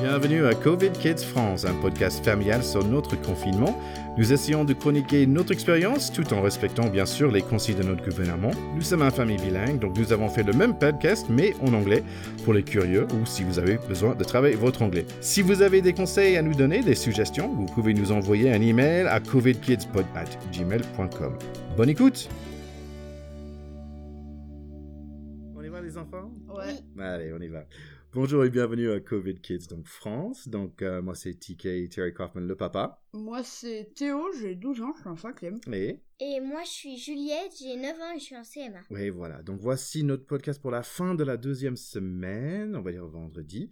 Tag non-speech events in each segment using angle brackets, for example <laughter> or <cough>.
Bienvenue à Covid Kids France, un podcast familial sur notre confinement. Nous essayons de chroniquer notre expérience tout en respectant bien sûr les consignes de notre gouvernement. Nous sommes une famille bilingue, donc nous avons fait le même podcast mais en anglais pour les curieux ou si vous avez besoin de travailler votre anglais. Si vous avez des conseils à nous donner, des suggestions, vous pouvez nous envoyer un email à covidkidspod@gmail.com. Bonne écoute. On y va les enfants? Ouais. Allez, on y va. Bonjour et bienvenue à Covid Kids, donc France. Donc, euh, moi, c'est TK Terry Kaufman, le papa. Moi, c'est Théo, j'ai 12 ans, je suis en 5ème. Et, Et moi, je suis Juliette, j'ai 9 ans et je suis en CM1. oui, voilà. Donc, voici notre podcast pour la fin de la deuxième semaine, on va dire vendredi.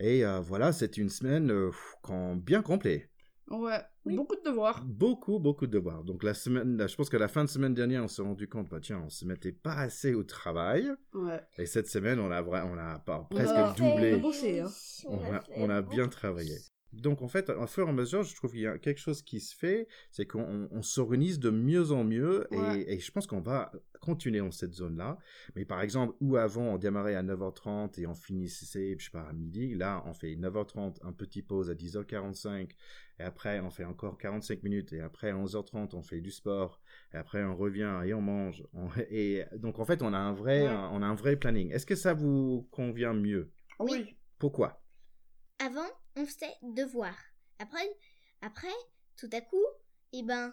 Et euh, voilà, c'est une semaine euh, quand bien complète. Ouais, Oui. beaucoup de devoirs. Beaucoup, beaucoup de devoirs. Donc, la semaine, là, je pense qu'à la fin de semaine dernière, on s'est rendu compte, bah, tiens, on se mettait pas assez au travail. Ouais. Et cette semaine, on a, vra- on a On presque a- doublé. on a bossé, hein. on a, fait on a bien travaillé. Donc en fait, au fur et à mesure, je trouve qu'il y a quelque chose qui se fait, c'est qu'on on- on s'organise de mieux en mieux et, Ouais. et je pense qu'on va continuer dans cette zone-là. Mais par exemple, où avant on démarrait à 9h30 et on finissait, je sais pas, à midi, là on fait 9h30, un petit pause à 10h45 et après on fait encore 45 minutes et après à 11h30 on fait du sport et après on revient et on mange. On- et donc en fait, on a un vrai, Ouais. on a un vrai planning. Est-ce que ça vous convient mieux? Oui. Pourquoi? Avant, on faisait devoir. Après, après, tout à coup, eh ben,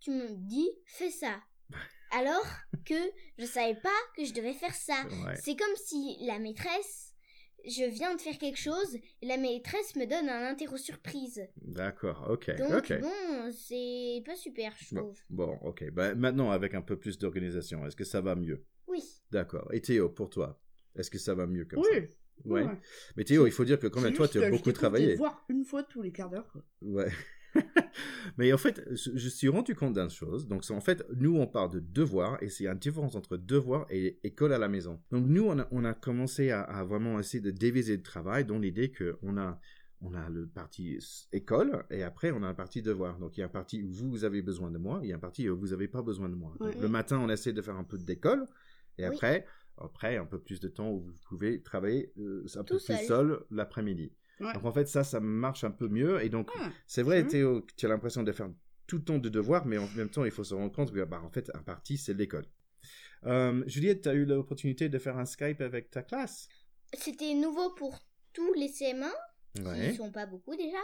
tu me dis, fais ça. <laughs> Alors que je savais pas que je devais faire ça. Ouais. C'est comme si la maîtresse, je viens de faire quelque chose, et la maîtresse me donne un interro surprise. D'accord, ok, Donc bon, c'est pas super, je Bon, trouve. bon, ok. Bah, maintenant, avec un peu plus d'organisation, est-ce que ça va mieux? Oui. D'accord. Et Théo, pour toi, est-ce que ça va mieux comme ça? Oui. Ouais. Mais Théo, il faut dire que quand même, toi, tu as je beaucoup travaillé. devoirs une fois tous les quarts d'heure. Ouais. <laughs> Mais en fait, je, suis rendu compte d'une chose. Donc, en fait, nous, on parle de devoir et c'est une différence entre devoir et école à la maison. Donc, nous, on a, on a commencé à, à vraiment essayer de diviser le travail dans l'idée qu'on a, on a le parti école et après, on a un parti devoir. Donc, il y a un parti où vous avez besoin de moi, il y a un parti où vous n'avez pas besoin de moi. Donc, Ouais. le matin, on essaie de faire un peu d'école et Oui. après, après, un peu plus de temps où vous pouvez travailler euh, un peu Tout plus seul. seul l'après-midi. Ouais. Donc, en fait, ça, ça marche un peu mieux et donc, Ah, c'est vrai, Mhm. Théo, que tu as l'impression de faire tout le temps de devoirs, mais en même temps, il faut se rendre compte que, bah, en fait, un parti, c'est l'école. Euh, Juliette, tu as eu l'opportunité de faire un Skype avec ta classe? C'était nouveau pour tous les CM1, qui Ouais. sont pas beaucoup déjà.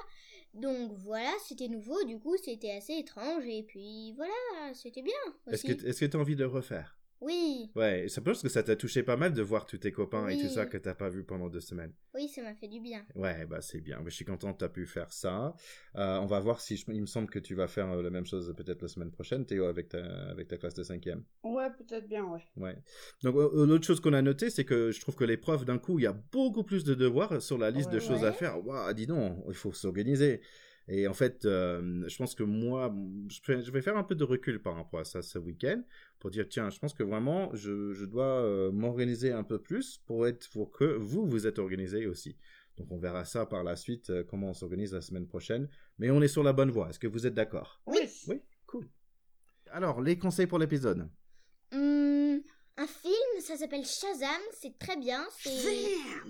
Donc voilà, c'était nouveau, du coup c'était assez étrange et puis voilà, c'était bien Est-ce que tu as envie de le refaire? Oui, Ouais, ça pense que ça t'a touché pas mal de voir tous tes copains et tout ça que t'as pas vu pendant deux semaines. oui, ça m'a fait du bien. Ouais, bah c'est bien. Je suis content que tu as pu faire ça. Euh, on va voir si je- il me semble que tu vas faire euh, la même chose peut-être la semaine prochaine, Théo, avec ta, avec ta classe de cinquième. Ouais, peut-être bien, ouais. Ouais. Donc, euh, l'autre chose qu'on a noté, c'est que je trouve que les profs, d'un coup, il y a beaucoup plus de devoirs sur la liste de Ouais. choses à faire. Waouh, dis donc, il faut s'organiser. Et en fait, euh, je pense que moi, je vais, faire un peu de recul par rapport à ça ce week-end pour dire, tiens, je pense que vraiment, je, je dois euh, m'organiser un peu plus pour être, pour que vous, vous êtes organisés aussi. Donc, on verra ça par la suite, euh, comment on s'organise la semaine prochaine. Mais on est sur la bonne voie. Est-ce que vous êtes d'accord? Oui. Oui, cool. Alors, les conseils pour l'épisode. Ça s'appelle Shazam, c'est très bien, c'est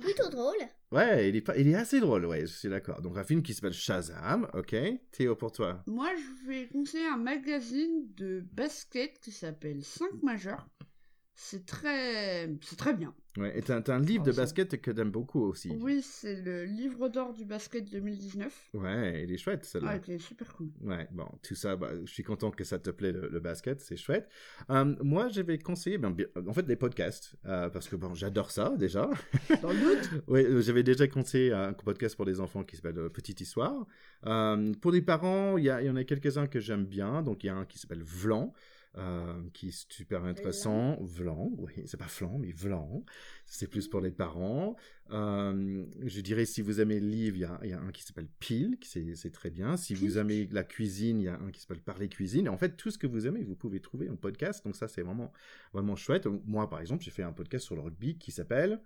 plutôt drôle. Ouais, il est, pas, il est assez drôle, ouais, je suis d'accord. Donc un film qui s'appelle Shazam, ok. Théo pour toi. Moi, je vais conseiller un magazine de basket qui s'appelle 5 majeurs. C'est très... C'est très bien. Ouais, et t'as un livre Oh, de basket que t'aimes beaucoup aussi. Oui, c'est le livre d'or du basket 2019. Ouais, il est chouette Ah, celui-là. il est super cool. Ouais, bon, tout ça, bah, je suis content que ça te plaît le, le basket, c'est chouette. Euh, moi, je vais conseiller, ben, en fait, les podcasts, euh, parce que bon, j'adore ça déjà. Dans le doute <laughs> Oui, euh, j'avais déjà conseillé un podcast pour les enfants qui s'appelle Petite Histoire. Euh, pour les parents, il y, y en a quelques-uns que j'aime bien. Donc, il y a un qui s'appelle Vlan, euh, qui est super intéressant. Vlan, oui, c'est pas Flan, mais Vlan. C'est plus pour les parents. Euh, je dirais, si vous aimez le livre, il y a, il y a un qui s'appelle Pile, qui c'est très bien. Si vous aimez la cuisine, il y a un qui s'appelle Parler Cuisine. En fait, tout ce que vous aimez, vous pouvez trouver en podcast. Donc, ça, c'est vraiment, vraiment chouette. Moi, par exemple, j'ai fait un podcast sur le rugby qui s'appelle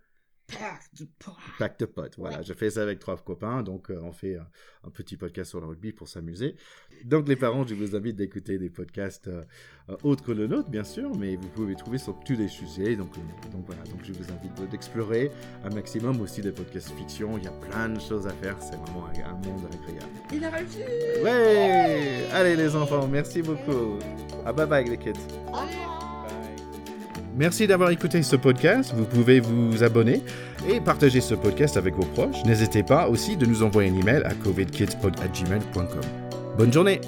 Pack de potes. Pack de potes, voilà. Ouais. Je fais ça avec trois copains, donc euh, on fait un petit podcast sur le rugby pour s'amuser. Donc les parents, je vous invite d'écouter des podcasts euh, euh, autres que le nôtre, bien sûr, mais vous pouvez trouver sur tous les sujets. Donc, euh, donc voilà, donc je vous invite d'explorer un maximum aussi des podcasts fiction. Il y a plein de choses à faire, c'est vraiment un, un monde agréable. Il a réussi Ouais Allez les enfants, merci beaucoup. Ah bye bye les kids. Merci d'avoir écouté ce podcast. Vous pouvez vous abonner et partager ce podcast avec vos proches. N'hésitez pas aussi de nous envoyer un email à covidkidspod@gmail.com. Bonne journée